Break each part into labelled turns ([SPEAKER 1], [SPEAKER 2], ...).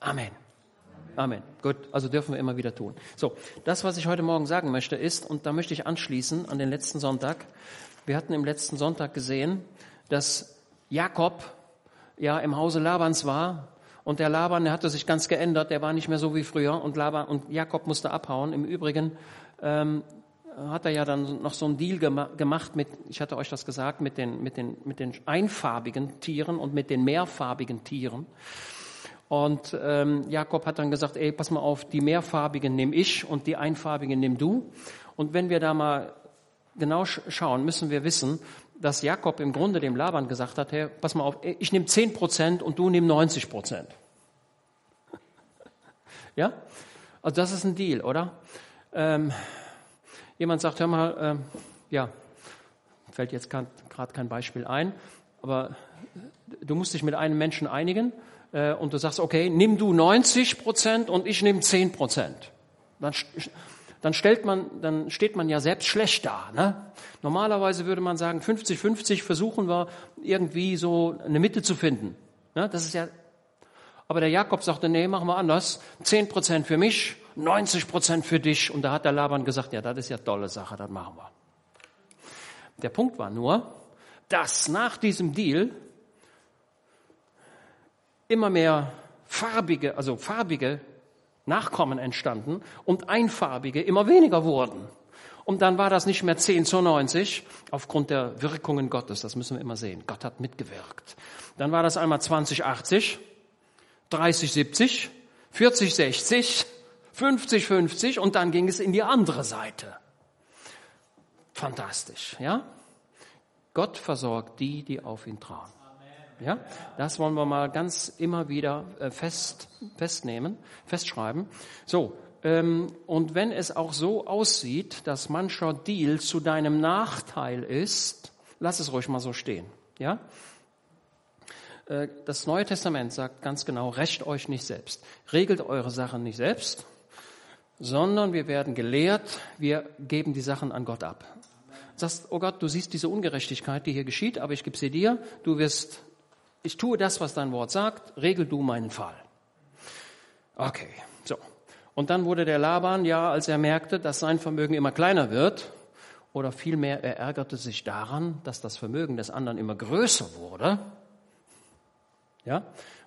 [SPEAKER 1] Amen. Amen. Gut, also dürfen wir immer wieder tun. So, das, was ich heute Morgen sagen möchte, ist, und da möchte ich anschließen an den letzten Sonntag. Wir hatten im letzten Sonntag gesehen, dass Jakob ja im Hause Labans war und der Laban, der hatte sich ganz geändert, der war nicht mehr so wie früher und Laban und Jakob musste abhauen. Im Übrigen ähm, hat er ja dann noch so einen Deal gemacht mit, ich hatte euch das gesagt, mit den, mit den, mit den einfarbigen Tieren und mit den mehrfarbigen Tieren. Und ähm, Jakob hat dann gesagt, ey, pass mal auf, die mehrfarbigen nehme ich und die einfarbigen nimm du. Und wenn wir da mal genau schauen, müssen wir wissen, dass Jakob im Grunde dem Laban gesagt hat, hey, pass mal auf, ich nehme 10 Prozent und du nimm 90 Prozent. ja? Also das ist ein Deal, oder? Ähm, jemand sagt, hör mal, ähm, ja, fällt jetzt gerade kein Beispiel ein, aber du musst dich mit einem Menschen einigen äh, und du sagst, okay, nimm du 90 Prozent und ich nehme 10 Prozent. Dann, dann, stellt man, dann steht man ja selbst schlecht da. Ne? Normalerweise würde man sagen, 50-50 versuchen wir irgendwie so eine Mitte zu finden. Ne? Das ist ja, aber der Jakob sagte, nee, machen wir anders. 10 Prozent für mich, 90 Prozent für dich. Und da hat der Laban gesagt, ja, das ist ja tolle Sache, das machen wir. Der Punkt war nur, dass nach diesem Deal immer mehr farbige, also farbige Nachkommen entstanden und einfarbige immer weniger wurden. Und dann war das nicht mehr 10 zu 90 aufgrund der Wirkungen Gottes. Das müssen wir immer sehen. Gott hat mitgewirkt. Dann war das einmal 20 80, 30 70, 40 60, 50 50 und dann ging es in die andere Seite. Fantastisch, ja? Gott versorgt die, die auf ihn trauen. Ja, das wollen wir mal ganz immer wieder äh, fest, festnehmen, festschreiben. So, ähm, und wenn es auch so aussieht, dass mancher Deal zu deinem Nachteil ist, lass es ruhig mal so stehen. Ja? Äh, das Neue Testament sagt ganz genau, rächt euch nicht selbst. Regelt eure Sachen nicht selbst, sondern wir werden gelehrt, wir geben die Sachen an Gott ab. Sagst, oh Gott, du siehst diese Ungerechtigkeit, die hier geschieht, aber ich gebe sie dir, du wirst ich tue das, was dein Wort sagt, regel du meinen Fall. Okay, so. Und dann wurde der Laban, ja, als er merkte, dass sein Vermögen immer kleiner wird, oder vielmehr er ärgerte sich daran, dass das Vermögen des anderen immer größer wurde. Ja,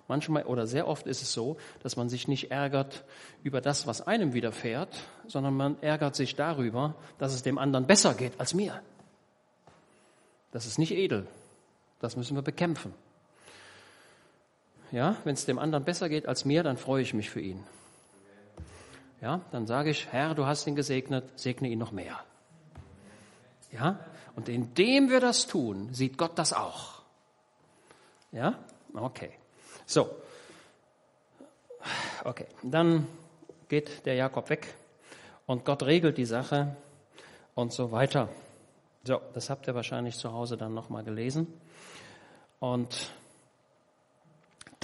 [SPEAKER 1] manchmal oder sehr oft ist es so, dass man sich nicht ärgert über das, was einem widerfährt, sondern man ärgert sich darüber, dass es dem anderen besser geht als mir. Das ist nicht edel. Das müssen wir bekämpfen. Ja, wenn es dem anderen besser geht als mir, dann freue ich mich für ihn. Ja, dann sage ich, Herr, du hast ihn gesegnet, segne ihn noch mehr. Ja, und indem wir das tun, sieht Gott das auch. Ja, okay. So, okay, dann geht der Jakob weg und Gott regelt die Sache und so weiter. So, das habt ihr wahrscheinlich zu Hause dann nochmal gelesen. Und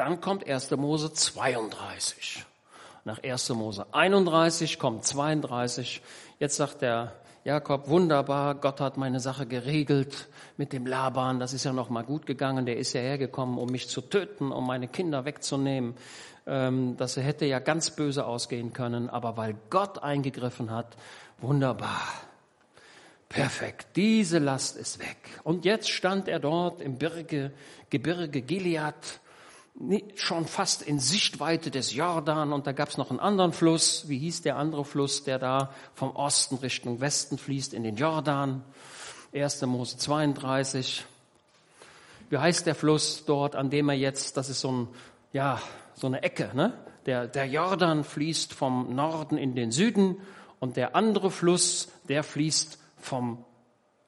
[SPEAKER 1] dann kommt 1. Mose 32. Nach 1. Mose 31 kommt 32. Jetzt sagt der Jakob, wunderbar, Gott hat meine Sache geregelt mit dem Laban. Das ist ja noch mal gut gegangen. Der ist ja hergekommen, um mich zu töten, um meine Kinder wegzunehmen. Ähm, das hätte ja ganz böse ausgehen können. Aber weil Gott eingegriffen hat, wunderbar. Perfekt, diese Last ist weg. Und jetzt stand er dort im Birge, Gebirge Gilead schon fast in Sichtweite des Jordan und da gab es noch einen anderen Fluss. Wie hieß der andere Fluss, der da vom Osten Richtung Westen fließt in den Jordan? 1. Mose 32. Wie heißt der Fluss dort, an dem er jetzt, das ist so ein, ja, so eine Ecke, ne? Der, der Jordan fließt vom Norden in den Süden und der andere Fluss, der fließt vom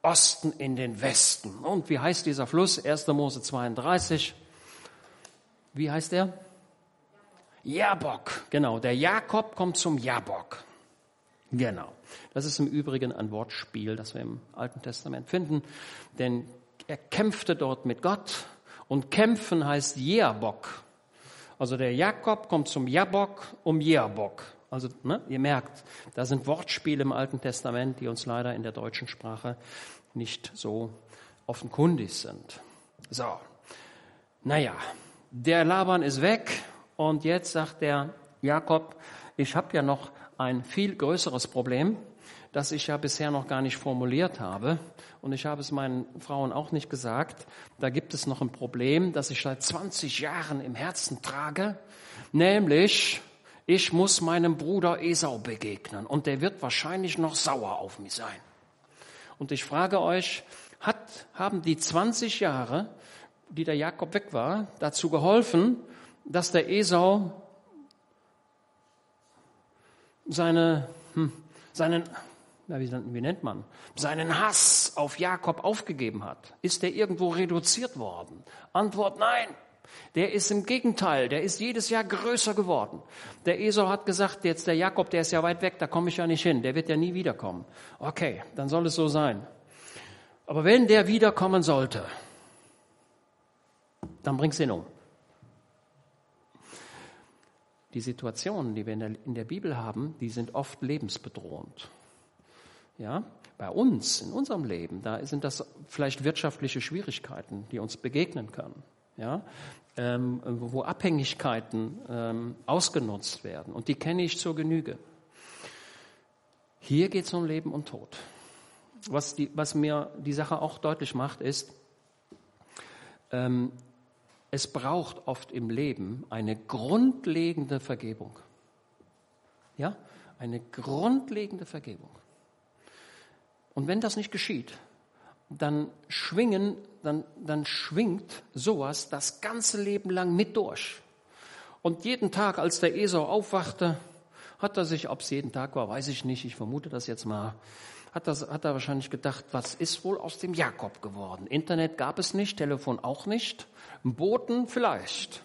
[SPEAKER 1] Osten in den Westen. Und wie heißt dieser Fluss? 1. Mose 32. Wie heißt er? Jabok, genau. Der Jakob kommt zum Jabok. Genau. Das ist im Übrigen ein Wortspiel, das wir im Alten Testament finden. Denn er kämpfte dort mit Gott und kämpfen heißt Jabok. Also der Jakob kommt zum Jabok um Jabok. Also ne, ihr merkt, da sind Wortspiele im Alten Testament, die uns leider in der deutschen Sprache nicht so offenkundig sind. So, naja, der Laban ist weg Und jetzt sagt der Jakob, ich habe ja noch ein viel größeres Problem, das ich ja bisher noch gar nicht formuliert habe. Und ich habe es meinen Frauen auch nicht gesagt. Da gibt es noch ein Problem, das ich seit 20 Jahren im Herzen trage, nämlich ich muss meinem Bruder Esau begegnen und der wird wahrscheinlich noch sauer auf mich sein. Und ich frage euch, hat, haben die 20 Jahre, die der Jakob weg war, dazu geholfen, dass der Esau seine, hm, seinen, wie nennt man, seinen Hass auf Jakob aufgegeben hat? Ist der irgendwo reduziert worden? Antwort nein. Der ist im Gegenteil, der ist jedes Jahr größer geworden. Der Esau hat gesagt, jetzt der Jakob, der ist ja weit weg, da komme ich ja nicht hin, der wird ja nie wiederkommen. Okay, dann soll es so sein. Aber wenn der wiederkommen sollte, dann bringst du ihn um. Die Situationen, die wir in der, in der Bibel haben, die sind oft lebensbedrohend. Ja, bei uns, in unserem Leben, da sind das vielleicht wirtschaftliche Schwierigkeiten, die uns begegnen können. Ja, ähm, wo Abhängigkeiten ähm, ausgenutzt werden. Und die kenne ich zur Genüge. Hier geht es um Leben und Tod. Was, die, was, mir die Sache auch deutlich macht, ist, ähm, es braucht oft im Leben eine grundlegende Vergebung. Ja, eine grundlegende Vergebung. Und wenn das nicht geschieht, dann schwingen, dann, dann schwingt sowas das ganze Leben lang mit durch. Und jeden Tag, als der Esau aufwachte, hat er sich, ob es jeden Tag war, weiß ich nicht, ich vermute das jetzt mal, hat, das, hat er wahrscheinlich gedacht, was ist wohl aus dem Jakob geworden? Internet gab es nicht, Telefon auch nicht. Boten vielleicht,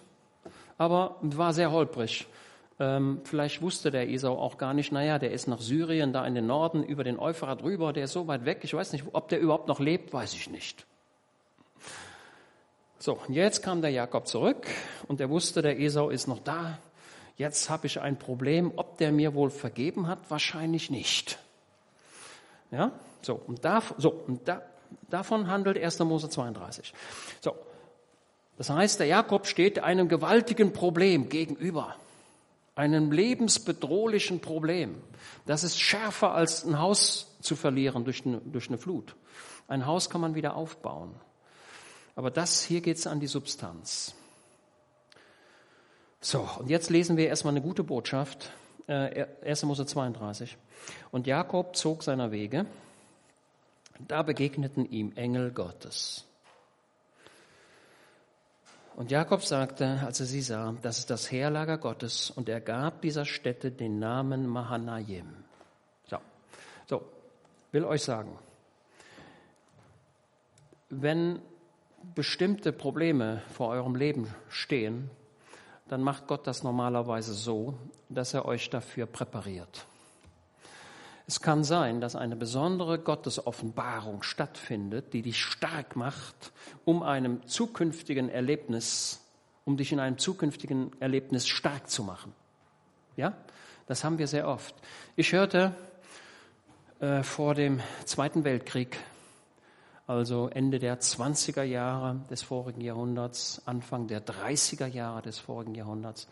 [SPEAKER 1] aber war sehr holprig. Ähm, vielleicht wusste der Esau auch gar nicht, naja, der ist nach Syrien, da in den Norden, über den Euphrat rüber, der ist so weit weg, ich weiß nicht, ob der überhaupt noch lebt, weiß ich nicht. So, jetzt kam der Jakob zurück und er wusste, der Esau ist noch da. Jetzt habe ich ein Problem, ob der mir wohl vergeben hat, wahrscheinlich nicht. Ja, so, und, da, so, und da, davon handelt 1. Mose 32. So, das heißt, der Jakob steht einem gewaltigen Problem gegenüber, einem lebensbedrohlichen Problem. Das ist schärfer als ein Haus zu verlieren durch eine, durch eine Flut. Ein Haus kann man wieder aufbauen. Aber das hier geht es an die Substanz. So, und jetzt lesen wir erstmal eine gute Botschaft. Äh, 1. Mose 32. Und Jakob zog seiner Wege. Da begegneten ihm Engel Gottes. Und Jakob sagte, als er sie sah, das ist das Heerlager Gottes, und er gab dieser Stätte den Namen Mahanaim. So, so, will euch sagen, wenn bestimmte Probleme vor eurem Leben stehen, dann macht Gott das normalerweise so, dass er euch dafür präpariert. Es kann sein, dass eine besondere Gottesoffenbarung stattfindet, die dich stark macht, um einem zukünftigen Erlebnis, um dich in einem zukünftigen Erlebnis stark zu machen. Ja, das haben wir sehr oft. Ich hörte äh, vor dem Zweiten Weltkrieg, also Ende der 20er Jahre des vorigen Jahrhunderts, Anfang der 30er Jahre des vorigen Jahrhunderts,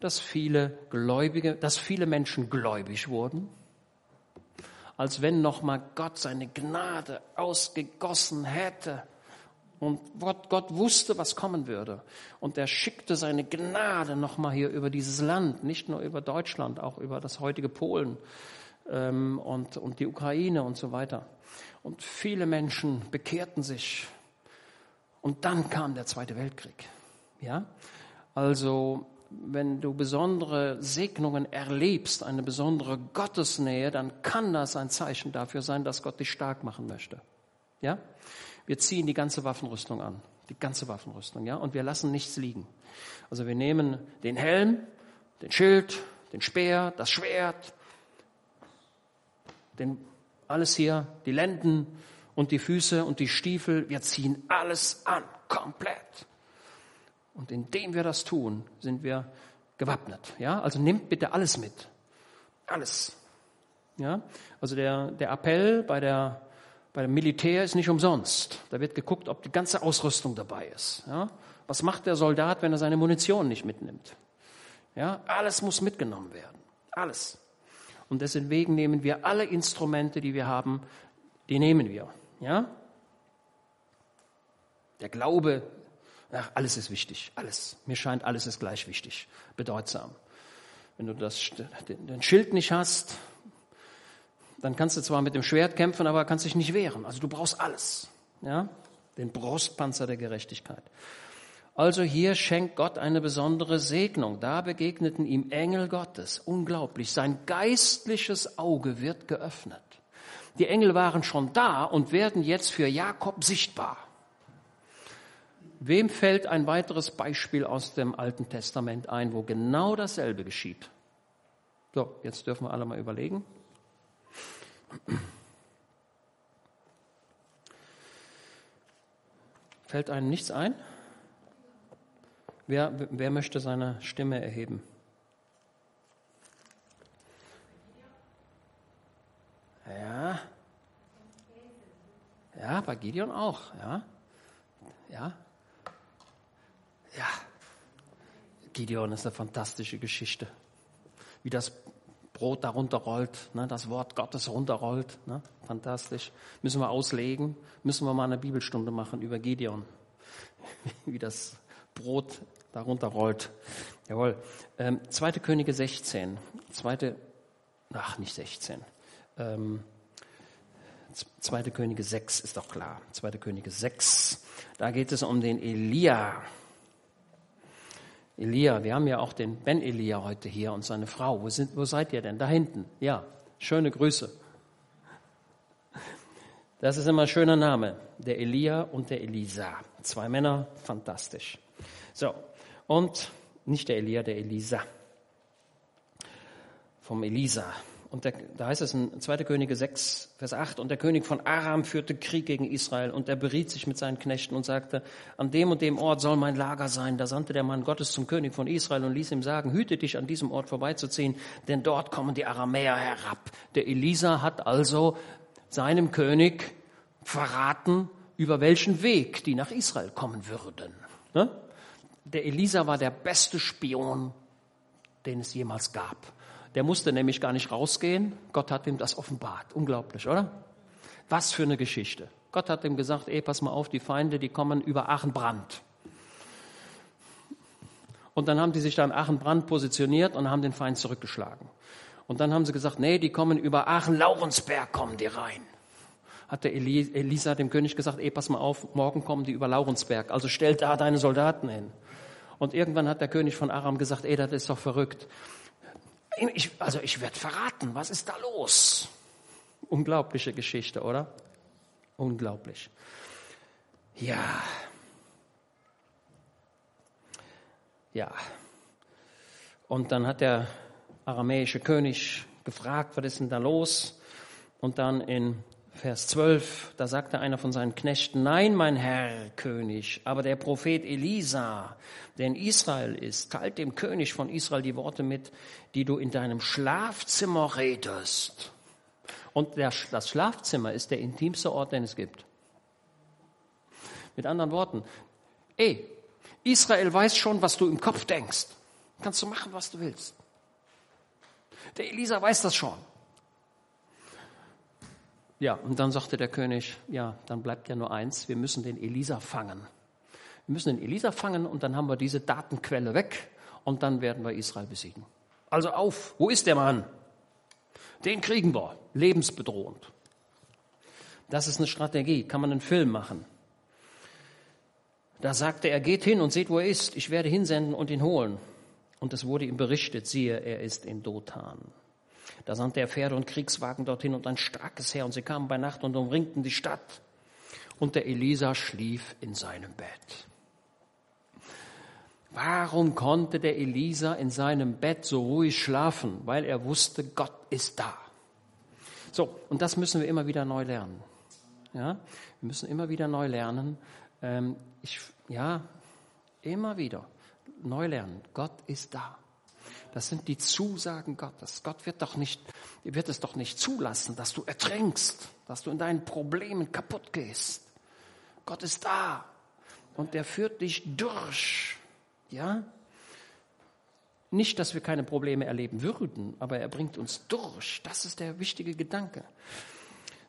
[SPEAKER 1] dass viele Gläubige, dass viele Menschen gläubig wurden als wenn nochmal Gott seine Gnade ausgegossen hätte. Und Gott, Gott wusste, was kommen würde. Und er schickte seine Gnade nochmal hier über dieses Land, nicht nur über Deutschland, auch über das heutige Polen ähm, und, und die Ukraine und so weiter. Und viele Menschen bekehrten sich. Und dann kam der Zweite Weltkrieg. Ja, also wenn du besondere Segnungen erlebst, eine besondere Gottesnähe, dann kann das ein Zeichen dafür sein, dass Gott dich stark machen möchte. Ja? Wir ziehen die ganze Waffenrüstung an, die ganze Waffenrüstung, ja, und wir lassen nichts liegen. Also wir nehmen den Helm, den Schild, den Speer, das Schwert, den, alles hier, die Lenden und die Füße und die Stiefel. Wir ziehen alles an, komplett. Und indem wir das tun, sind wir gewappnet. Ja, also nimmt bitte alles mit. Alles. Ja, also der, der Appell bei der, bei dem Militär ist nicht umsonst. Da wird geguckt, ob die ganze Ausrüstung dabei ist. Ja, was macht der Soldat, wenn er seine Munition nicht mitnimmt? Ja, alles muss mitgenommen werden. Alles. Und deswegen nehmen wir alle Instrumente, die wir haben, die nehmen wir. Ja? Der Glaube, ach, alles ist wichtig. Alles. Mir scheint, alles ist gleich wichtig. Bedeutsam. Wenn du das, den Schild nicht hast, dann kannst du zwar mit dem Schwert kämpfen, aber kannst dich nicht wehren. Also du brauchst alles. Ja? Den Brustpanzer der Gerechtigkeit. Also hier schenkt Gott eine besondere Segnung. Da begegneten ihm Engel Gottes. Unglaublich. Sein geistliches Auge wird geöffnet. Die Engel waren schon da und werden jetzt für Jakob sichtbar. Wem fällt ein weiteres Beispiel aus dem Alten Testament ein, wo genau dasselbe geschieht? So, jetzt dürfen wir alle mal überlegen. Fällt einem nichts ein? Wer, wer möchte seine Stimme erheben? Ja. Ja, bei Gideon auch, ja. Ja. Ja. Gideon ist eine fantastische Geschichte. Wie das Brot darunter rollt, ne, das Wort Gottes runterrollt. Ne, fantastisch. Müssen wir auslegen, müssen wir mal eine Bibelstunde machen über Gideon. Wie das Brot darunter rollt. Jawohl. Ähm, 2. Könige 16. Zweite, ach, nicht 16. Ähm, 2. Könige 6 ist doch klar. 2. Könige 6. Da geht es um den Elia. Elia, wir haben ja auch den Ben Elia heute hier und seine Frau. Wo, sind, wo seid ihr denn? Da hinten. Ja, schöne Grüße. Das ist immer ein schöner Name. Der Elia und der Elisa. Zwei Männer, fantastisch. So, und nicht der Elia, der Elisa. Vom Elisa. Und der, da heißt es in 2. Könige 6, Vers 8, und der König von Aram führte Krieg gegen Israel und er beriet sich mit seinen Knechten und sagte, an dem und dem Ort soll mein Lager sein. Da sandte der Mann Gottes zum König von Israel und ließ ihm sagen, hüte dich an diesem Ort vorbeizuziehen, denn dort kommen die Aramäer herab. Der Elisa hat also seinem König verraten, über welchen Weg die nach Israel kommen würden. Ne? Der Elisa war der beste Spion, den es jemals gab. Der musste nämlich gar nicht rausgehen. Gott hat ihm das offenbart. Unglaublich, oder? Was für eine Geschichte. Gott hat ihm gesagt, ey, pass mal auf, die Feinde, die kommen über Achenbrand. Und dann haben die sich da in Achenbrand positioniert und haben den Feind zurückgeschlagen. Und dann haben sie gesagt, nee, die kommen über Aachen-Laurensberg, kommen die rein. Hat der Elisa dem König gesagt, ey, pass mal auf, morgen kommen die über Laurensberg. Also stell da deine Soldaten hin. Und irgendwann hat der König von Aram gesagt, ey, das ist doch verrückt. Ich, also ich werde verraten, was ist da los? Unglaubliche Geschichte, oder? Unglaublich. Ja. Ja. Und dann hat der aramäische König gefragt, was ist denn da los? Und dann in Vers 12, da sagte einer von seinen Knechten, nein, mein Herr König, aber der Prophet Elisa, der in Israel ist, teilt dem König von Israel die Worte mit, die du in deinem Schlafzimmer redest. Und der, das Schlafzimmer ist der intimste Ort, den es gibt. Mit anderen Worten, ey, Israel weiß schon, was du im Kopf denkst. Kannst du machen, was du willst. Der Elisa weiß das schon. Ja, und dann sagte der König, ja, dann bleibt ja nur eins, wir müssen den Elisa fangen. Wir müssen den Elisa fangen und dann haben wir diese Datenquelle weg und dann werden wir Israel besiegen. Also auf, wo ist der Mann? Den kriegen wir, lebensbedrohend. Das ist eine Strategie, kann man einen Film machen. Da sagte er, geht hin und seht, wo er ist. Ich werde hinsenden und ihn holen. Und es wurde ihm berichtet, siehe, er ist in Dothan. Da sandte er Pferde und Kriegswagen dorthin und ein starkes Heer und sie kamen bei Nacht und umringten die Stadt. Und der Elisa schlief in seinem Bett. Warum konnte der Elisa in seinem Bett so ruhig schlafen? Weil er wusste, Gott ist da. So, und das müssen wir immer wieder neu lernen. Ja, wir müssen immer wieder neu lernen. Ähm, ich, ja, immer wieder neu lernen. Gott ist da. Das sind die Zusagen Gottes. Gott wird doch nicht, wird es doch nicht zulassen, dass du ertrinkst, dass du in deinen Problemen kaputt gehst. Gott ist da und der führt dich durch. Ja? Nicht, dass wir keine Probleme erleben würden, aber er bringt uns durch. Das ist der wichtige Gedanke.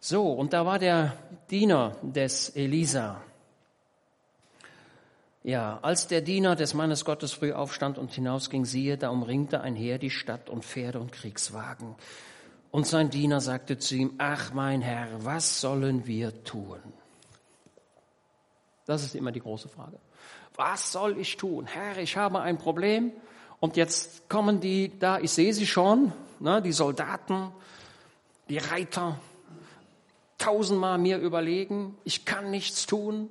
[SPEAKER 1] So, und da war der Diener des Elisa. Ja, als der Diener des Mannes Gottes früh aufstand und hinausging, siehe, da umringte ein Heer die Stadt und Pferde und Kriegswagen. Und sein Diener sagte zu ihm, ach mein Herr, was sollen wir tun? Das ist immer die große Frage. Was soll ich tun? Herr, ich habe ein Problem und jetzt kommen die da, ich sehe sie schon, ne, die Soldaten, die Reiter, tausendmal mir überlegen, ich kann nichts tun.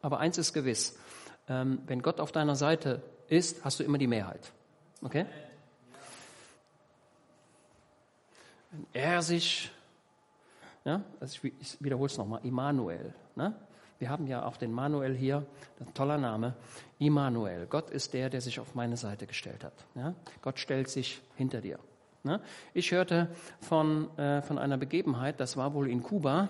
[SPEAKER 1] Aber eins ist gewiss, ähm, wenn Gott auf deiner Seite ist, hast du immer die Mehrheit. Okay? Wenn er sich, ja, also ich wiederhole es nochmal, Immanuel. Ne? Wir haben ja auch den Manuel hier, ein toller Name, Immanuel. Gott ist der, der sich auf meine Seite gestellt hat. Ja? Gott stellt sich hinter dir. Ne? Ich hörte von, äh, von einer Begebenheit, das war wohl in Kuba,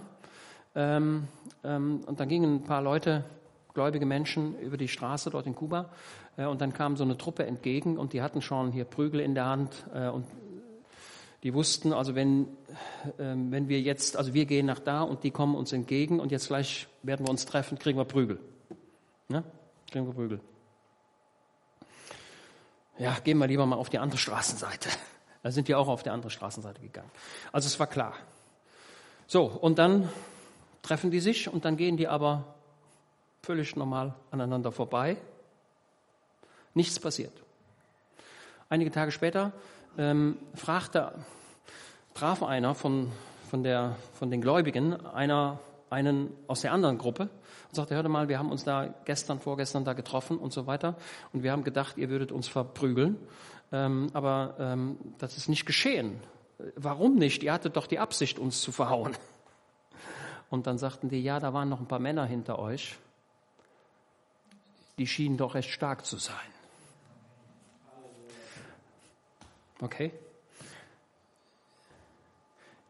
[SPEAKER 1] ähm, ähm, und da gingen ein paar Leute, gläubige Menschen, über die Straße dort in Kuba, äh, und dann kam so eine Truppe entgegen und die hatten schon hier Prügel in der Hand äh, und die wussten, also wenn, ähm, wenn wir jetzt, also wir gehen nach da und die kommen uns entgegen und jetzt gleich werden wir uns treffen, kriegen wir Prügel. Ne? Kriegen wir Prügel. Ja, gehen wir lieber mal auf die andere Straßenseite. Da sind die auch auf die andere Straßenseite gegangen. Also es war klar. So, und dann treffen die sich und dann gehen die aber völlig normal aneinander vorbei. Nichts passiert. Einige Tage später ähm, fragte, traf einer von, von, der, von den Gläubigen einer, einen aus der anderen Gruppe und sagte, hörte mal, wir haben uns da gestern, vorgestern da getroffen und so weiter und wir haben gedacht, ihr würdet uns verprügeln ähm, aber ähm, das ist nicht geschehen. Warum nicht? Ihr hattet doch die Absicht, uns zu verhauen. Und dann sagten die, ja, da waren noch ein paar Männer hinter euch. Die schienen doch recht stark zu sein. Okay?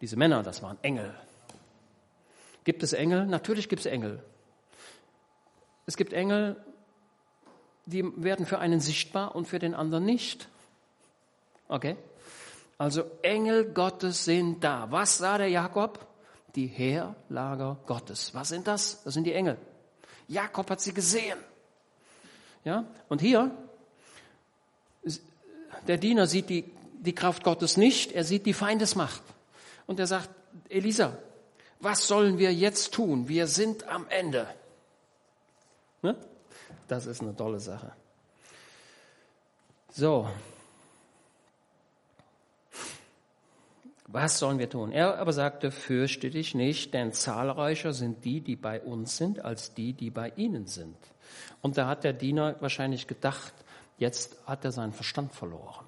[SPEAKER 1] Diese Männer, das waren Engel. Gibt es Engel? Natürlich gibt es Engel. Es gibt Engel, die werden für einen sichtbar und für den anderen nicht. Okay? Also Engel Gottes sind da. Was sah der Jakob? Die Heerlager Gottes. Was sind das? Das sind die Engel. Jakob hat sie gesehen. Ja? Und hier, der Diener sieht die, die Kraft Gottes nicht, er sieht die Feindesmacht. Und er sagt, Elisa, was sollen wir jetzt tun? Wir sind am Ende. Ne? Das ist eine tolle Sache. So, Was sollen wir tun? Er aber sagte, fürchte dich nicht, denn zahlreicher sind die, die bei uns sind, als die, die bei ihnen sind. Und da hat der Diener wahrscheinlich gedacht, jetzt hat er seinen Verstand verloren.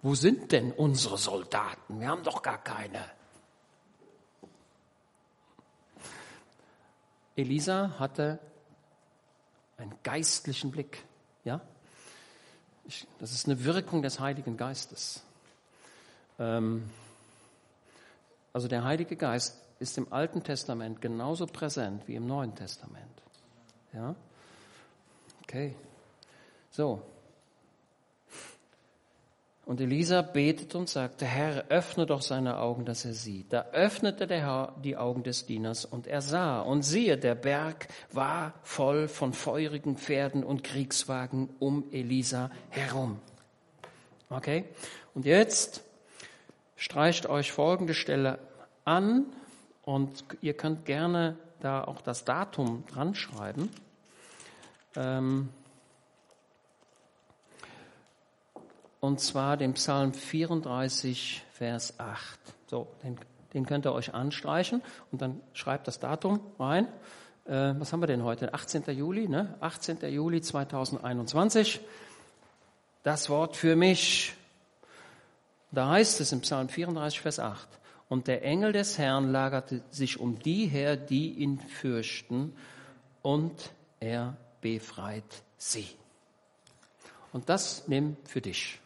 [SPEAKER 1] Wo sind denn unsere Soldaten? Wir haben doch gar keine. Elisa hatte einen geistlichen Blick. Ja? das ist eine Wirkung des Heiligen Geistes. Ähm, also der Heilige Geist ist im Alten Testament genauso präsent wie im Neuen Testament. Ja? Okay. So. Und Elisa betet und sagte, Herr, öffne doch seine Augen, dass er sieht. Da öffnete der Herr die Augen des Dieners und er sah. Und siehe, der Berg war voll von feurigen Pferden und Kriegswagen um Elisa herum. Okay? Und jetzt streicht euch folgende Stelle an und ihr könnt gerne da auch das Datum dran schreiben. Ähm, und zwar den Psalm 34, Vers 8. So, den, den könnt ihr euch anstreichen und dann schreibt das Datum rein. Äh, was haben wir denn heute? 18. Juli, ne? 18. Juli 2021. Das Wort für mich da heißt es im Psalm 34, Vers 8, und der Engel des Herrn lagerte sich um die her, die ihn fürchten, und er befreit sie. Und das nimm für dich.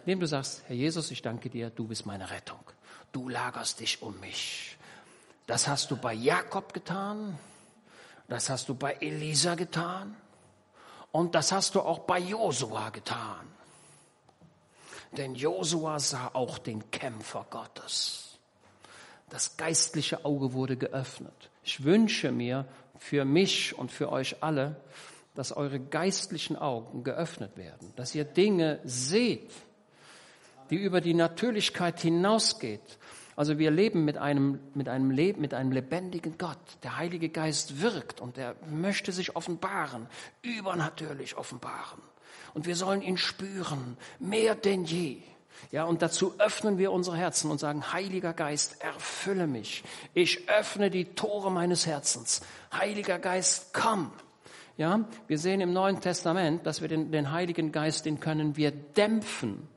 [SPEAKER 1] Indem du sagst, Herr Jesus, ich danke dir, du bist meine Rettung. Du lagerst dich um mich. Das hast du bei Jakob getan. Das hast du bei Elisa getan. Und das hast du auch bei Josua getan. Denn Josua sah auch den Kämpfer Gottes. Das geistliche Auge wurde geöffnet. Ich wünsche mir für mich und für euch alle, dass eure geistlichen Augen geöffnet werden, dass ihr Dinge seht, die über die Natürlichkeit hinausgeht. Also wir leben mit einem, mit einem Leben, mit einem lebendigen Gott. Der Heilige Geist wirkt und er möchte sich offenbaren, übernatürlich offenbaren. Und wir sollen ihn spüren, mehr denn je. Ja, und dazu öffnen wir unsere Herzen und sagen, Heiliger Geist, erfülle mich. Ich öffne die Tore meines Herzens. Heiliger Geist, komm. Ja, wir sehen im Neuen Testament, dass wir den, den Heiligen Geist, den können wir dämpfen.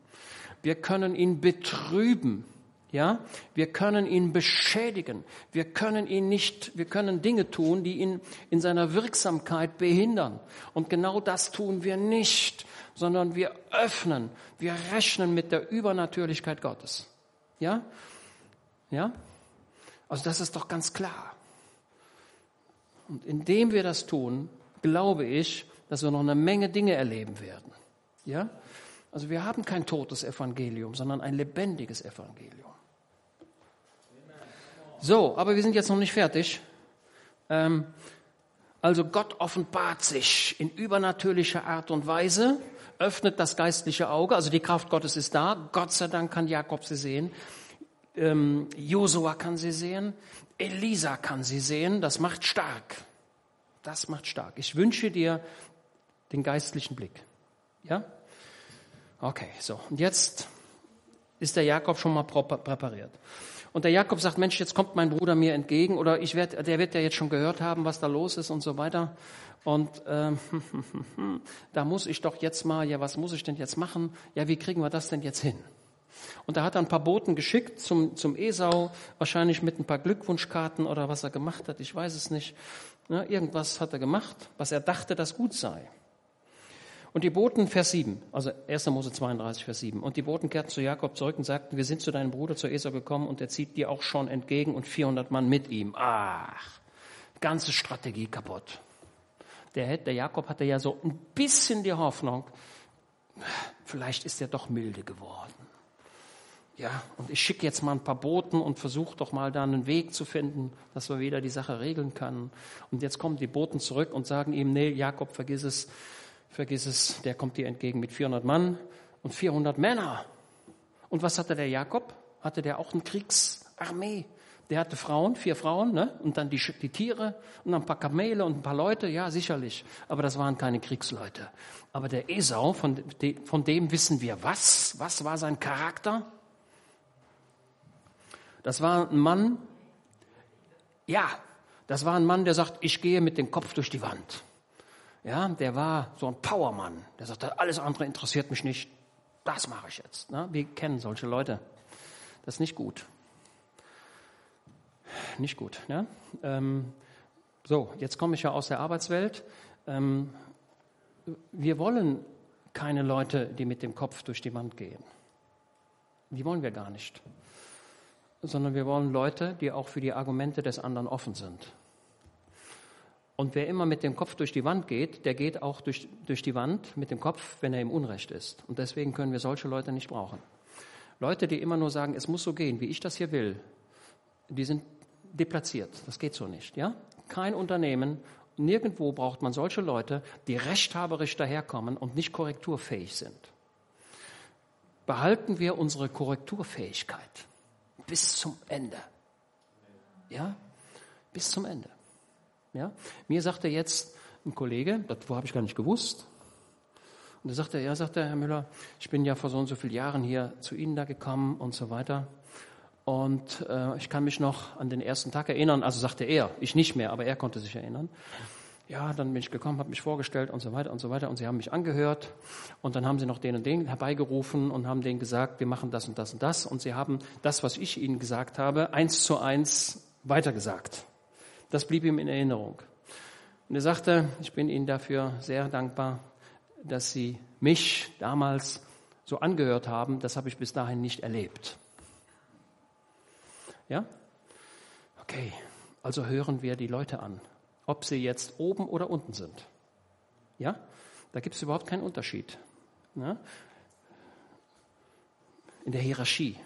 [SPEAKER 1] Wir können ihn betrüben. Ja, wir können ihn beschädigen. Wir können ihn nicht, wir können Dinge tun, die ihn in seiner Wirksamkeit behindern. Und genau das tun wir nicht, sondern wir öffnen, wir rechnen mit der Übernatürlichkeit Gottes. Ja? Ja? Also das ist doch ganz klar. Und indem wir das tun, glaube ich, dass wir noch eine Menge Dinge erleben werden. Ja? Also wir haben kein totes Evangelium, sondern ein lebendiges Evangelium. So, aber wir sind jetzt noch nicht fertig. Ähm, also Gott offenbart sich in übernatürlicher Art und Weise, öffnet das geistliche Auge, also die Kraft Gottes ist da. Gott sei Dank kann Jakob sie sehen. Ähm, Josua kann sie sehen. Elisa kann sie sehen. Das macht stark. Das macht stark. Ich wünsche dir den geistlichen Blick. Ja? Okay, so. Und jetzt ist der Jakob schon mal präpariert. Und der Jakob sagt, Mensch, jetzt kommt mein Bruder mir entgegen oder ich werd, der wird ja jetzt schon gehört haben, was da los ist und so weiter. Und ähm, da muss ich doch jetzt mal, ja, was muss ich denn jetzt machen? Ja, wie kriegen wir das denn jetzt hin? Und da hat er ein paar Boten geschickt zum, zum Esau, wahrscheinlich mit ein paar Glückwunschkarten oder was er gemacht hat, ich weiß es nicht. Ja, irgendwas hat er gemacht, was er dachte, das gut sei. Und die Boten, Vers 7, also 1. Mose 32, Vers 7. Und die Boten kehrten zu Jakob zurück und sagten, wir sind zu deinem Bruder, zu Esau gekommen und er zieht dir auch schon entgegen und 400 Mann mit ihm. Ach, ganze Strategie kaputt. Der, der Jakob hatte ja so ein bisschen die Hoffnung, vielleicht ist er doch milde geworden. Ja, und ich schicke jetzt mal ein paar Boten und versuche doch mal da einen Weg zu finden, dass wir wieder die Sache regeln können. Und jetzt kommen die Boten zurück und sagen ihm, nee, Jakob, vergiss es, vergiss es, der kommt dir entgegen mit 400 Mann und 400 Männer. Und was hatte der Jakob? Hatte der auch eine Kriegsarmee? Der hatte Frauen, vier Frauen, ne? und dann die, die Tiere und ein paar Kamele und ein paar Leute, ja, sicherlich. Aber das waren keine Kriegsleute. Aber der Esau, von, von dem wissen wir was? Was war sein Charakter? Das war ein Mann, ja, das war ein Mann, der sagt, ich gehe mit dem Kopf durch die Wand. Ja, der war so ein Powermann. Der sagte, alles andere interessiert mich nicht. Das mache ich jetzt. Ne? Wir kennen solche Leute. Das ist nicht gut. Nicht gut. Ne? Ähm, so, jetzt komme ich ja aus der Arbeitswelt. Ähm, wir wollen keine Leute, die mit dem Kopf durch die Wand gehen. Die wollen wir gar nicht. Sondern wir wollen Leute, die auch für die Argumente des anderen offen sind. Und wer immer mit dem Kopf durch die Wand geht, der geht auch durch, durch die Wand mit dem Kopf, wenn er im Unrecht ist. Und deswegen können wir solche Leute nicht brauchen. Leute, die immer nur sagen, es muss so gehen, wie ich das hier will, die sind deplatziert. Das geht so nicht. Ja? Kein Unternehmen, nirgendwo braucht man solche Leute, die rechthaberisch daherkommen und nicht korrekturfähig sind. Behalten wir unsere Korrekturfähigkeit bis zum Ende. Ja? Bis zum Ende. Ja? Mir sagte jetzt ein Kollege, das habe ich gar nicht gewusst, und da sagte er, ja, sagte Herr Müller, ich bin ja vor so und so vielen Jahren hier zu Ihnen da gekommen und so weiter. Und äh, ich kann mich noch an den ersten Tag erinnern, also sagte er, ich nicht mehr, aber er konnte sich erinnern. Ja, dann bin ich gekommen, habe mich vorgestellt und so weiter und so weiter. Und sie haben mich angehört und dann haben sie noch den und den herbeigerufen und haben denen gesagt, wir machen das und das und das. Und sie haben das, was ich ihnen gesagt habe, eins zu eins weitergesagt. Das blieb ihm in Erinnerung. Und er sagte, ich bin Ihnen dafür sehr dankbar, dass Sie mich damals so angehört haben. Das habe ich bis dahin nicht erlebt. Ja? Okay, also hören wir die Leute an, ob sie jetzt oben oder unten sind. Ja? Da gibt es überhaupt keinen Unterschied. Ja? in der Hierarchie.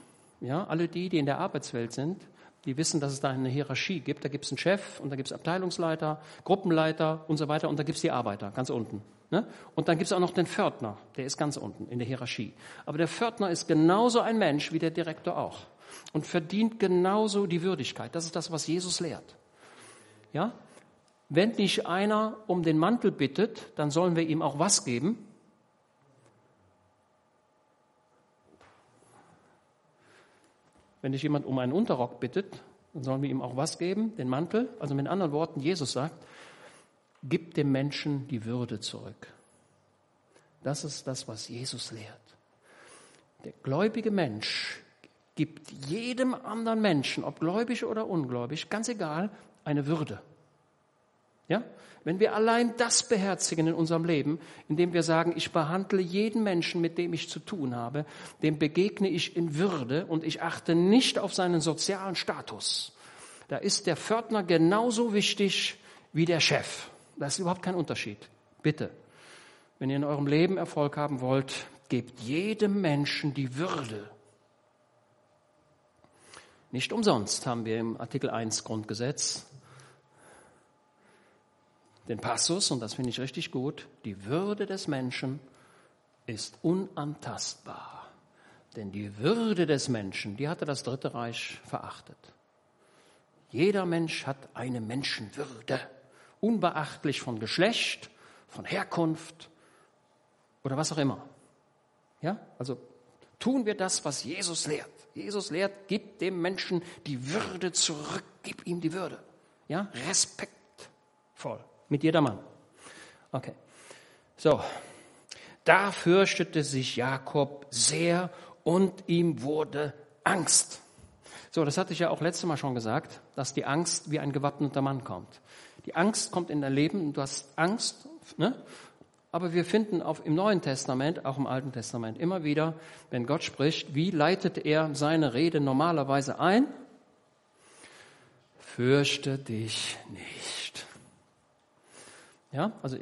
[SPEAKER 1] Ja, alle die, die in der Arbeitswelt sind, die wissen, dass es da eine Hierarchie gibt. Da gibt es einen Chef und da gibt es Abteilungsleiter, Gruppenleiter und so weiter und da gibt es die Arbeiter ganz unten. Ne? Und dann gibt es auch noch den Pförtner, der ist ganz unten in der Hierarchie. Aber der Pförtner ist genauso ein Mensch wie der Direktor auch und verdient genauso die Würdigkeit. Das ist das, was Jesus lehrt. Ja? Wenn nicht einer um den Mantel bittet, dann sollen wir ihm auch was geben? Wenn dich jemand um einen Unterrock bittet, dann sollen wir ihm auch was geben? Den Mantel? Also mit anderen Worten, Jesus sagt, gib dem Menschen die Würde zurück. Das ist das, was Jesus lehrt. Der gläubige Mensch gibt jedem anderen Menschen, ob gläubig oder ungläubig, ganz egal, eine Würde. Ja? Wenn wir allein das beherzigen in unserem Leben, indem wir sagen, ich behandle jeden Menschen, mit dem ich zu tun habe, dem begegne ich in Würde und ich achte nicht auf seinen sozialen Status. Da ist der Pförtner genauso wichtig wie der Chef. Da ist überhaupt kein Unterschied. Bitte, wenn ihr in eurem Leben Erfolg haben wollt, gebt jedem Menschen die Würde. Nicht umsonst haben wir im Artikel 1 Grundgesetz den Passus, und das finde ich richtig gut, die Würde des Menschen ist unantastbar. Denn die Würde des Menschen, die hatte das Dritte Reich verachtet. Jeder Mensch hat eine Menschenwürde, unbeachtlich von Geschlecht, von Herkunft oder was auch immer. Ja, also tun wir das, was Jesus lehrt. Jesus lehrt, gib dem Menschen die Würde zurück, gib ihm die Würde. Ja, respektvoll mit jedermann. Okay. So. Da fürchtete sich Jakob sehr und ihm wurde Angst. So, das hatte ich ja auch letztes Mal schon gesagt, dass die Angst wie ein gewappneter Mann kommt. Die Angst kommt in dein Leben und du hast Angst, ne? Aber wir finden auf, im Neuen Testament, auch im Alten Testament, immer wieder, wenn Gott spricht, wie leitet er seine Rede normalerweise ein? Fürchte dich nicht. Ja, also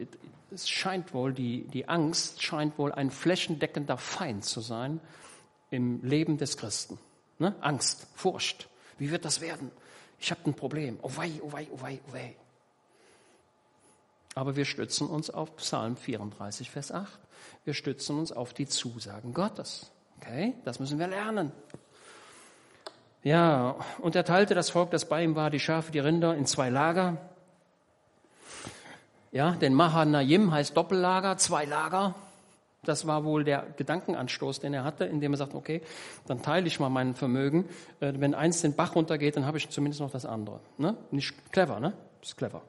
[SPEAKER 1] es scheint wohl, die, die Angst scheint wohl ein flächendeckender Feind zu sein im Leben des Christen. Ne? Angst, Furcht. Wie wird das werden? Ich habe ein Problem. Oh wei, oh wei, oh wei, oh wei. Aber wir stützen uns auf Psalm 34, Vers 8. Wir stützen uns auf die Zusagen Gottes. Okay, das müssen wir lernen. Ja, und er teilte das Volk, das bei ihm war, die Schafe, die Rinder, in zwei Lager. Ja, denn Mahanaim heißt Doppellager, zwei Lager. Das war wohl der Gedankenanstoß, den er hatte, indem er sagt, okay, dann teile ich mal mein Vermögen. Äh, wenn eins den Bach runtergeht, dann habe ich zumindest noch das andere. Ne? Nicht clever, ne? Das ist clever.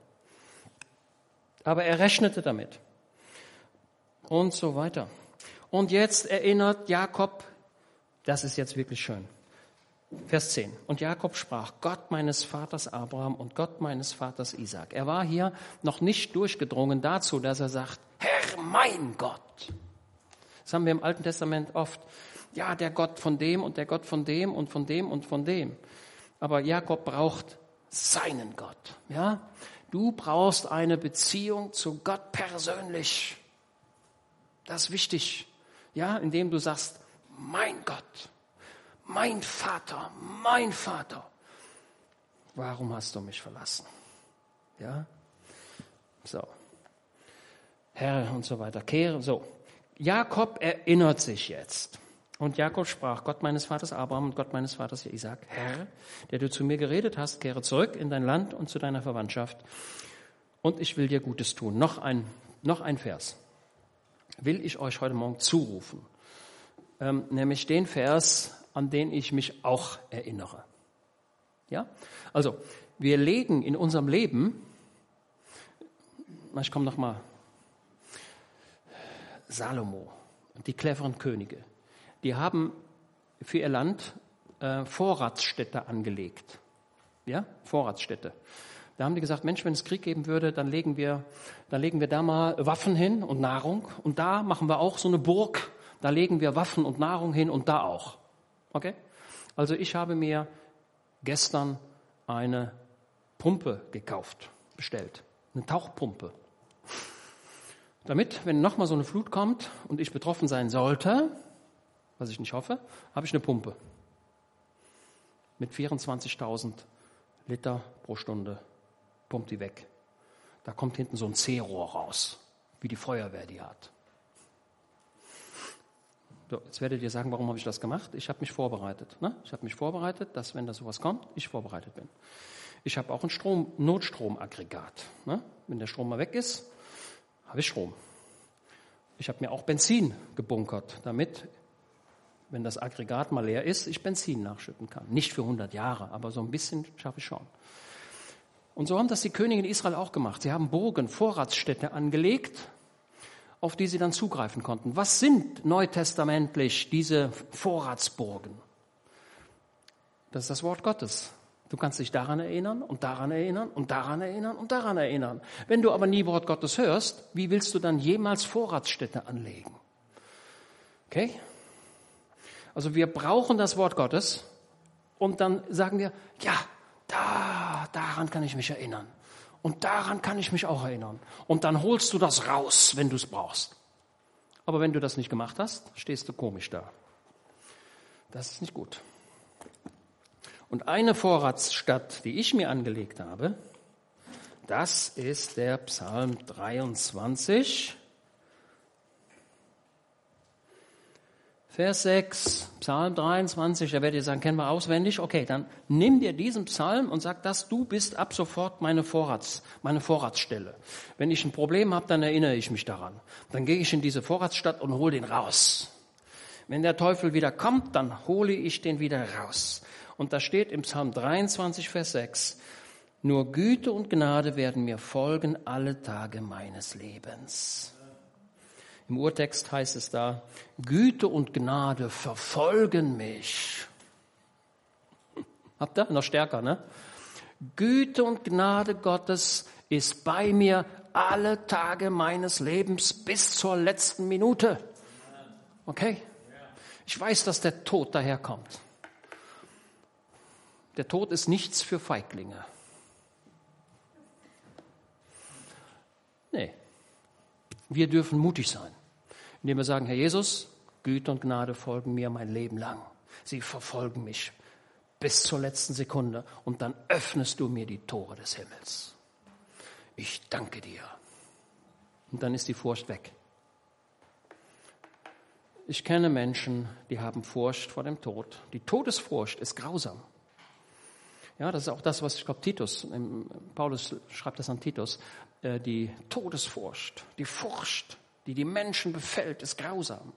[SPEAKER 1] Aber er rechnete damit. Und so weiter. Und jetzt erinnert Jakob, das ist jetzt wirklich schön. Vers 10. Und Jakob sprach, Gott meines Vaters Abraham und Gott meines Vaters Isaac. Er war hier noch nicht durchgedrungen dazu, dass er sagt, Herr mein Gott. Das haben wir im Alten Testament oft. Ja, der Gott von dem und der Gott von dem und von dem und von dem. Aber Jakob braucht seinen Gott. Ja, du brauchst eine Beziehung zu Gott persönlich. Das ist wichtig. Ja, indem du sagst, mein Gott mein Vater, mein Vater, warum hast du mich verlassen? Ja? So. Herr und so weiter. Kehre, so. Jakob erinnert sich jetzt. Und Jakob sprach, Gott meines Vaters Abraham und Gott meines Vaters Isaac, Herr, der du zu mir geredet hast, kehre zurück in dein Land und zu deiner Verwandtschaft. Und ich will dir Gutes tun. Noch ein, noch ein Vers. Will ich euch heute Morgen zurufen. Ähm, nämlich den Vers an den ich mich auch erinnere. Ja? Also, wir legen in unserem Leben, ich komme nochmal, Salomo, die cleveren Könige, die haben für ihr Land äh, Vorratsstädte angelegt. Ja, Vorratsstädte. Da haben die gesagt, Mensch, wenn es Krieg geben würde, dann legen wir, dann legen wir da mal Waffen hin und Nahrung. Und da machen wir auch so eine Burg. Da legen wir Waffen und Nahrung hin und da auch. Okay? Also ich habe mir gestern eine Pumpe gekauft, bestellt. Eine Tauchpumpe. Damit, wenn nochmal so eine Flut kommt und ich betroffen sein sollte, was ich nicht hoffe, habe ich eine Pumpe mit 24.000 Liter pro Stunde, pumpt die weg. Da kommt hinten so ein C-Rohr raus, wie die Feuerwehr die hat. So, jetzt werdet ihr sagen, warum habe ich das gemacht? Ich habe mich vorbereitet. Ne? Ich habe mich vorbereitet, dass wenn da sowas kommt, ich vorbereitet bin. Ich habe auch ein Strom, Notstromaggregat. Ne? Wenn der Strom mal weg ist, habe ich Strom. Ich habe mir auch Benzin gebunkert, damit, wenn das Aggregat mal leer ist, ich Benzin nachschütten kann. Nicht für 100 Jahre, aber so ein bisschen schaffe ich schon. Und so haben das die Könige in Israel auch gemacht. Sie haben Burgen, Vorratsstädte angelegt, auf die sie dann zugreifen konnten. Was sind neutestamentlich diese Vorratsburgen? Das ist das Wort Gottes. Du kannst dich daran erinnern und daran erinnern und daran erinnern und daran erinnern. Wenn du aber nie Wort Gottes hörst, wie willst du dann jemals Vorratsstätte anlegen? Okay? Also wir brauchen das Wort Gottes und dann sagen wir, ja, da, daran kann ich mich erinnern. Und daran kann ich mich auch erinnern. Und dann holst du das raus, wenn du es brauchst. Aber wenn du das nicht gemacht hast, stehst du komisch da. Das ist nicht gut. Und eine Vorratsstadt, die ich mir angelegt habe, das ist der Psalm 23. Vers 6, Psalm 23, da werdet ihr sagen, kennen wir auswendig. Okay, dann nimm dir diesen Psalm und sag das, du bist ab sofort meine Vorrats, meine Vorratsstelle. Wenn ich ein Problem habe, dann erinnere ich mich daran. Dann gehe ich in diese Vorratsstadt und hole den raus. Wenn der Teufel wieder kommt, dann hole ich den wieder raus. Und da steht im Psalm 23, Vers 6, nur Güte und Gnade werden mir folgen alle Tage meines Lebens. Im Urtext heißt es da, Güte und Gnade verfolgen mich. Habt ihr? Noch stärker, ne? Güte und Gnade Gottes ist bei mir alle Tage meines Lebens bis zur letzten Minute. Okay? Ich weiß, dass der Tod daherkommt. Der Tod ist nichts für Feiglinge. Nee, wir dürfen mutig sein, indem wir sagen, Herr Jesus, Güte und Gnade folgen mir mein Leben lang. Sie verfolgen mich bis zur letzten Sekunde und dann öffnest du mir die Tore des Himmels. Ich danke dir. Und dann ist die Furcht weg. Ich kenne Menschen, die haben Furcht vor dem Tod. Die Todesfurcht ist grausam. Ja, das ist auch das, was ich glaube, Titus, Paulus schreibt das an Titus, äh, die Todesfurcht, die Furcht, die die Menschen befällt, ist grausam.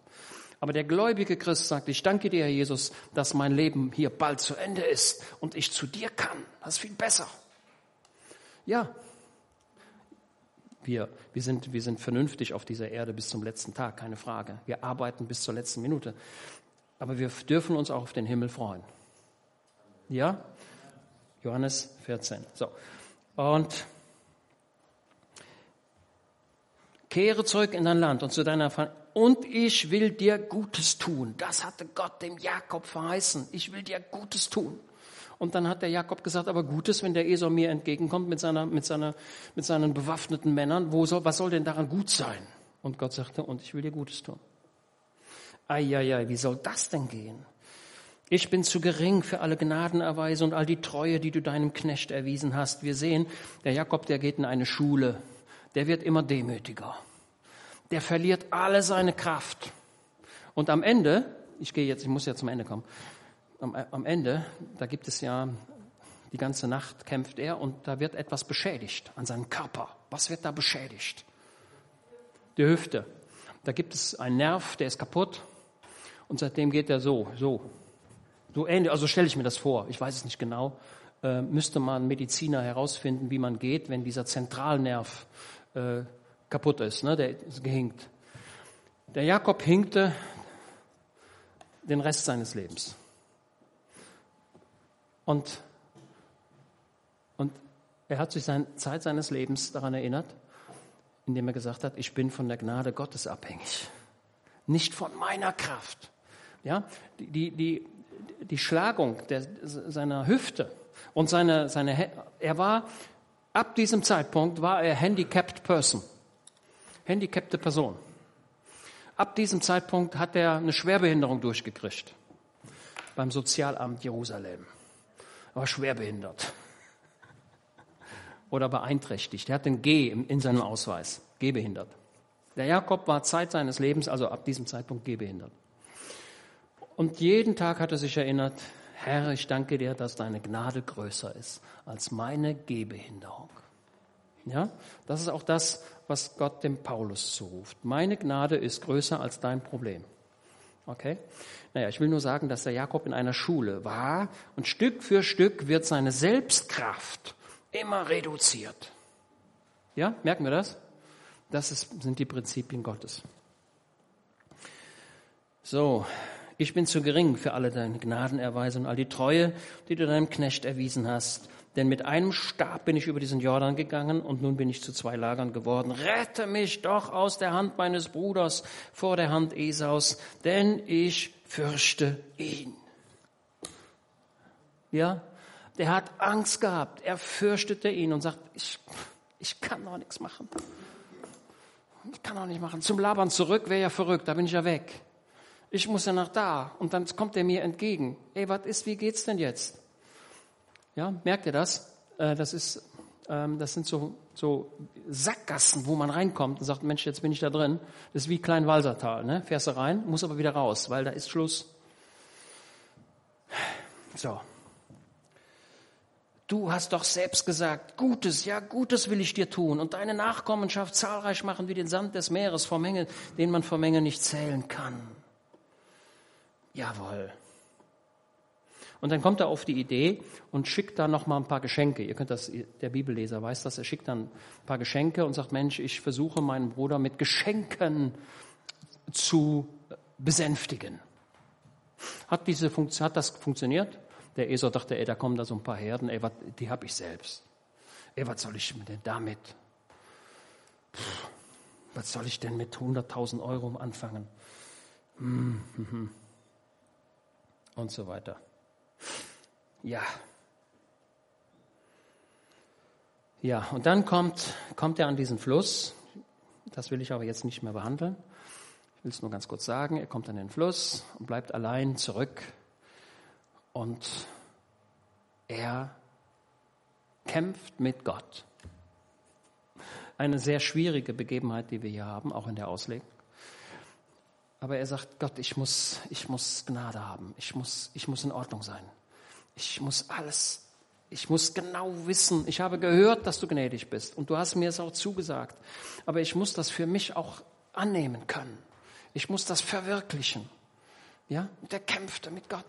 [SPEAKER 1] Aber der gläubige Christ sagt, ich danke dir, Herr Jesus, dass mein Leben hier bald zu Ende ist und ich zu dir kann. Das ist viel besser. Ja, wir, wir, sind, wir sind vernünftig auf dieser Erde bis zum letzten Tag, keine Frage. Wir arbeiten bis zur letzten Minute. Aber wir dürfen uns auch auf den Himmel freuen. Ja? Johannes 14. So. Und kehre zurück in dein Land und zu deiner Familie. Und ich will dir Gutes tun. Das hatte Gott dem Jakob verheißen. Ich will dir Gutes tun. Und dann hat der Jakob gesagt, aber Gutes, wenn der Esau mir entgegenkommt mit, seiner, mit, seiner, mit seinen bewaffneten Männern, wo soll, was soll denn daran gut sein? Und Gott sagte, und ich will dir Gutes tun. Eieiei, wie soll das denn gehen? Ich bin zu gering für alle Gnadenerweise und all die Treue, die du deinem Knecht erwiesen hast. Wir sehen, der Jakob, der geht in eine Schule. Der wird immer demütiger. Der verliert alle seine Kraft. Und am Ende, ich gehe jetzt, ich muss ja zum Ende kommen. Am, am Ende, da gibt es ja, die ganze Nacht kämpft er und da wird etwas beschädigt an seinem Körper. Was wird da beschädigt? Die Hüfte. Da gibt es einen Nerv, der ist kaputt. Und seitdem geht er so, so, so ähnlich, also stelle ich mir das vor, ich weiß es nicht genau, äh, müsste man Mediziner herausfinden, wie man geht, wenn dieser Zentralnerv äh, kaputt ist, ne? der ist gehinkt. Der Jakob hinkte den Rest seines Lebens. Und, und er hat sich seine Zeit seines Lebens daran erinnert, indem er gesagt hat, ich bin von der Gnade Gottes abhängig, nicht von meiner Kraft. Ja, die, die, die Schlagung der, seiner Hüfte und seine, seine, er war, ab diesem Zeitpunkt war er handicapped person. Handicappte Person. ab diesem Zeitpunkt hat er eine Schwerbehinderung durchgekriegt beim Sozialamt Jerusalem. Er war schwerbehindert oder beeinträchtigt. Er hat ein G in seinem Ausweis, gehbehindert. Der Jakob war Zeit seines Lebens, also ab diesem Zeitpunkt gehbehindert. Und jeden Tag hat er sich erinnert, Herr, ich danke dir, dass deine Gnade größer ist als meine Gehbehinderung. Ja, das ist auch das, was Gott dem Paulus zuruft. Meine Gnade ist größer als dein Problem. Okay? Naja, ich will nur sagen, dass der Jakob in einer Schule war und Stück für Stück wird seine Selbstkraft immer reduziert. Ja, merken wir das? Das ist, sind die Prinzipien Gottes. So, ich bin zu gering für alle deine Gnadenerweisungen, all die Treue, die du deinem Knecht erwiesen hast. Denn mit einem Stab bin ich über diesen Jordan gegangen und nun bin ich zu zwei Lagern geworden. Rette mich doch aus der Hand meines Bruders vor der Hand Esaus, denn ich fürchte ihn. Ja, der hat Angst gehabt. Er fürchtete ihn und sagt, ich, ich kann doch nichts machen. Ich kann doch nicht machen. Zum Labern zurück wäre ja verrückt, da bin ich ja weg. Ich muss ja nach da und dann kommt er mir entgegen. Ey, was ist, wie geht's denn jetzt? Ja, merkt ihr das? Äh, das ist, ähm, das sind so, so Sackgassen, wo man reinkommt und sagt, Mensch, jetzt bin ich da drin. Das ist wie Kleinwalsertal, ne? Fährst du rein, muss aber wieder raus, weil da ist Schluss. So. Du hast doch selbst gesagt, Gutes, ja, Gutes will ich dir tun und deine Nachkommenschaft zahlreich machen wie den Sand des Meeres vor Menge, den man vor Menge nicht zählen kann. Jawohl. Und dann kommt er auf die Idee und schickt da noch mal ein paar Geschenke. Ihr könnt das, der Bibelleser weiß das, er schickt dann ein paar Geschenke und sagt, Mensch, ich versuche meinen Bruder mit Geschenken zu besänftigen. Hat diese Funktion, hat das funktioniert? Der Esau dachte, ey, da kommen da so ein paar Herden, ey, wat, die habe ich selbst. Ey, was soll ich denn damit? Was soll ich denn mit 100.000 Euro anfangen? Hm, hm, hm und so weiter. Ja. Ja, und dann kommt, kommt er an diesen Fluss. Das will ich aber jetzt nicht mehr behandeln. Ich will es nur ganz kurz sagen. Er kommt an den Fluss und bleibt allein zurück. Und er kämpft mit Gott. Eine sehr schwierige Begebenheit, die wir hier haben, auch in der Auslegung. Aber er sagt, Gott, ich muss, ich muss Gnade haben. Ich muss, ich muss in Ordnung sein. Ich muss alles, ich muss genau wissen. Ich habe gehört, dass du gnädig bist und du hast mir es auch zugesagt. Aber ich muss das für mich auch annehmen können. Ich muss das verwirklichen. Ja, und er kämpfte mit Gott.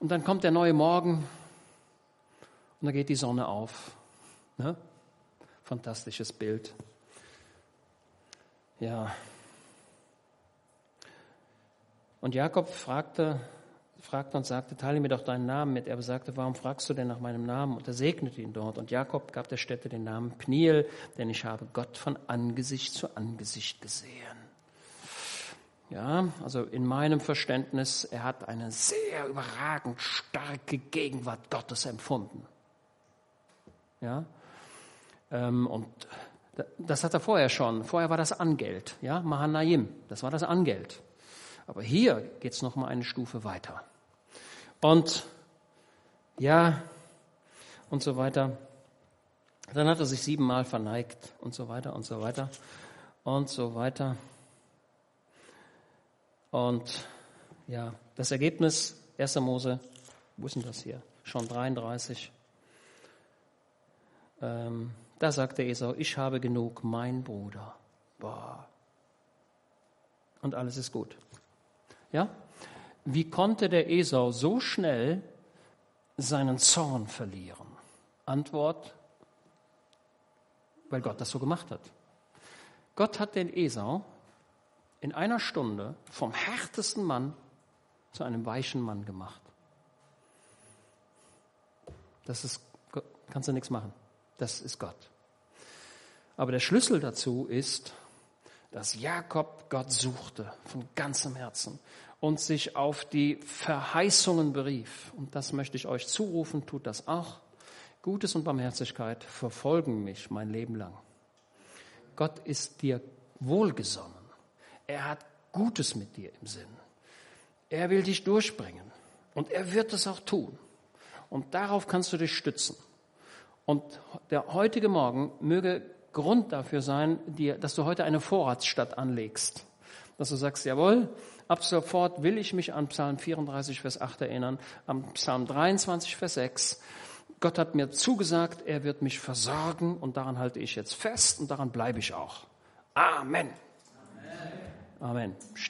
[SPEAKER 1] Und dann kommt der neue Morgen und da geht die Sonne auf. Ne? Fantastisches Bild. Ja, und Jakob fragte, fragte und sagte, teile mir doch deinen Namen mit. Er sagte, warum fragst du denn nach meinem Namen? Und er segnete ihn dort. Und Jakob gab der Stätte den Namen Pniel, denn ich habe Gott von Angesicht zu Angesicht gesehen. Ja, also in meinem Verständnis, er hat eine sehr überragend starke Gegenwart Gottes empfunden. Ja, ähm, und das hat er vorher schon. Vorher war das Angeld, ja, Mahanaim, das war das Angeld. Aber hier geht es noch mal eine Stufe weiter. Und ja, und so weiter. Dann hat er sich siebenmal verneigt und so weiter und so weiter und so weiter. Und ja, das Ergebnis, 1. Mose, wo ist denn das hier? Schon 33. Ähm, da sagte Esau, ich habe genug, mein Bruder. Boah. Und alles ist gut. Ja? Wie konnte der Esau so schnell seinen Zorn verlieren? Antwort, weil Gott das so gemacht hat. Gott hat den Esau in einer Stunde vom härtesten Mann zu einem weichen Mann gemacht. Das ist, kannst du nichts machen. Das ist Gott. Aber der Schlüssel dazu ist, dass Jakob Gott suchte von ganzem Herzen und sich auf die Verheißungen berief. Und das möchte ich euch zurufen, tut das auch. Gutes und Barmherzigkeit verfolgen mich mein Leben lang. Gott ist dir wohlgesonnen. Er hat Gutes mit dir im Sinn. Er will dich durchbringen. Und er wird es auch tun. Und darauf kannst du dich stützen. Und der heutige Morgen möge Grund dafür sein, dir, dass du heute eine Vorratsstadt anlegst. Dass du sagst, jawohl, ab sofort will ich mich an Psalm 34, Vers 8 erinnern, am Psalm 23, Vers 6. Gott hat mir zugesagt, er wird mich versorgen und daran halte ich jetzt fest und daran bleibe ich auch. Amen. Amen. Amen.